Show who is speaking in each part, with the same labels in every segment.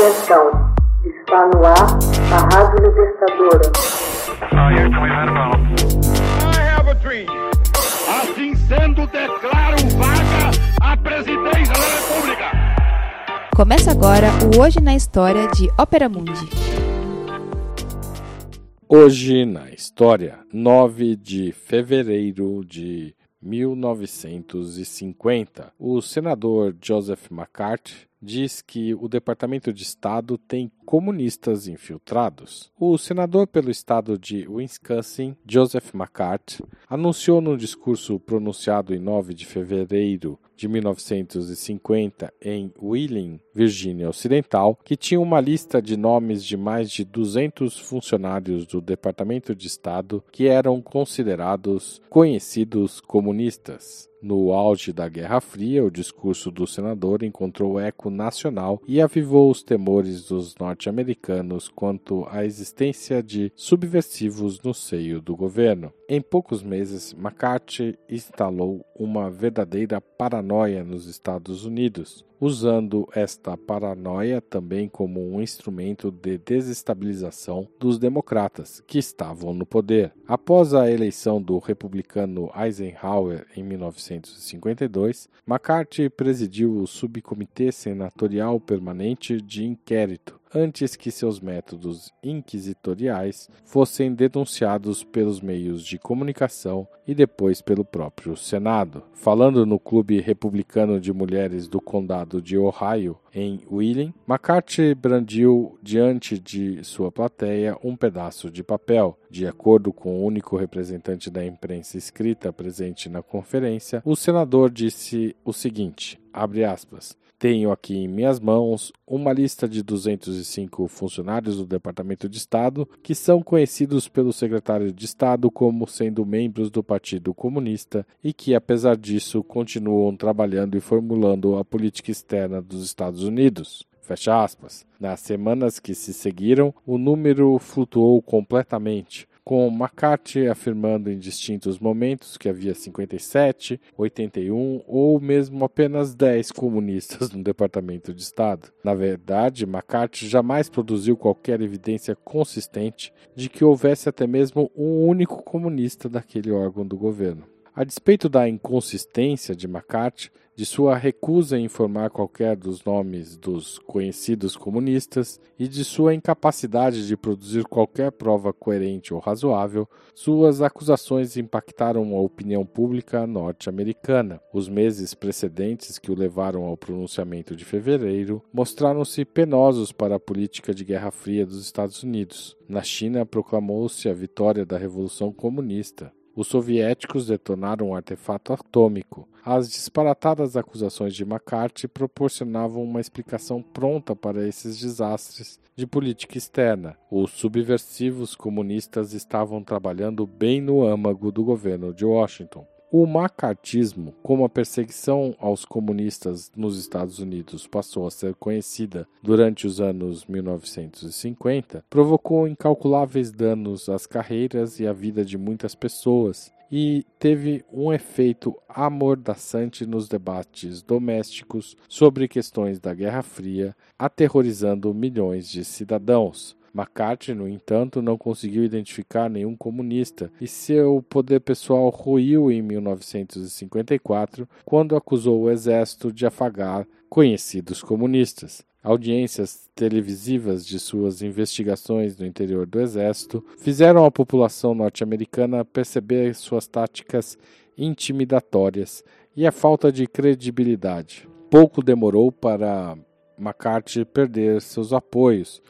Speaker 1: Atenção, está no ar a Rádio Libertadora.
Speaker 2: Assim sendo, declaro vaga a presidência da República.
Speaker 3: Começa agora o Hoje na História de Ópera Mundi.
Speaker 4: Hoje na História, 9 de fevereiro de 1950, o senador Joseph McCarthy diz que o Departamento de Estado tem comunistas infiltrados. O senador pelo estado de Wisconsin, Joseph McCarthy, anunciou num discurso pronunciado em 9 de fevereiro de 1950 em Wheeling, Virgínia Ocidental, que tinha uma lista de nomes de mais de 200 funcionários do Departamento de Estado que eram considerados conhecidos comunistas. No auge da Guerra Fria, o discurso do senador encontrou eco nacional e avivou os temores dos norte-americanos quanto à existência de subversivos no seio do governo. Em poucos meses, McCarthy instalou uma verdadeira paranoia nos Estados Unidos, usando esta paranoia também como um instrumento de desestabilização dos democratas que estavam no poder. Após a eleição do republicano Eisenhower em 1952, McCarthy presidiu o Subcomitê Senatorial Permanente de Inquérito antes que seus métodos inquisitoriais fossem denunciados pelos meios de comunicação e depois pelo próprio Senado. Falando no Clube Republicano de Mulheres do Condado de Ohio, em Wheeling, McCarthy brandiu diante de sua plateia um pedaço de papel. De acordo com o único representante da imprensa escrita presente na conferência, o senador disse o seguinte: abre aspas. Tenho aqui em minhas mãos uma lista de 205 funcionários do Departamento de Estado que são conhecidos pelo secretário de Estado como sendo membros do Partido Comunista e que, apesar disso, continuam trabalhando e formulando a política externa dos Estados Unidos. Fecha aspas. Nas semanas que se seguiram, o número flutuou completamente com McCarthy afirmando em distintos momentos que havia 57, 81 ou mesmo apenas 10 comunistas no Departamento de Estado. Na verdade, McCarthy jamais produziu qualquer evidência consistente de que houvesse até mesmo um único comunista daquele órgão do governo. A despeito da inconsistência de McCarthy, de sua recusa em informar qualquer dos nomes dos conhecidos comunistas e de sua incapacidade de produzir qualquer prova coerente ou razoável, suas acusações impactaram a opinião pública norte-americana. Os meses precedentes que o levaram ao pronunciamento de fevereiro mostraram-se penosos para a política de Guerra Fria dos Estados Unidos. Na China, proclamou-se a vitória da Revolução Comunista. Os soviéticos detonaram um artefato atômico. As disparatadas acusações de McCarthy proporcionavam uma explicação pronta para esses desastres de política externa. Os subversivos comunistas estavam trabalhando bem no âmago do governo de Washington. O macartismo, como a perseguição aos comunistas nos Estados Unidos passou a ser conhecida durante os anos 1950, provocou incalculáveis danos às carreiras e à vida de muitas pessoas e teve um efeito amordaçante nos debates domésticos sobre questões da Guerra Fria, aterrorizando milhões de cidadãos. McCarthy, no entanto, não conseguiu identificar nenhum comunista e seu poder pessoal ruiu em 1954, quando acusou o exército de afagar conhecidos comunistas. Audiências televisivas de suas investigações no interior do exército fizeram a população norte-americana perceber suas táticas intimidatórias e a falta de credibilidade. Pouco demorou para McCarthy perder seus apoios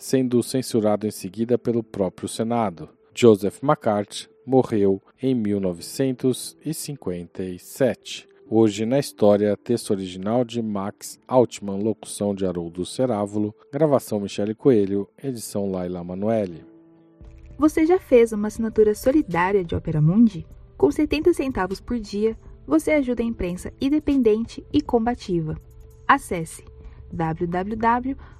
Speaker 4: sendo censurado em seguida pelo próprio Senado. Joseph McCarthy morreu em 1957. Hoje na história, texto original de Max Altman, locução de Haroldo Cerávulo, gravação Michele Coelho, edição Laila Manoeli.
Speaker 3: Você já fez uma assinatura solidária de Opera Mundi? Com 70 centavos por dia, você ajuda a imprensa independente e combativa. Acesse www.operamundi.com.br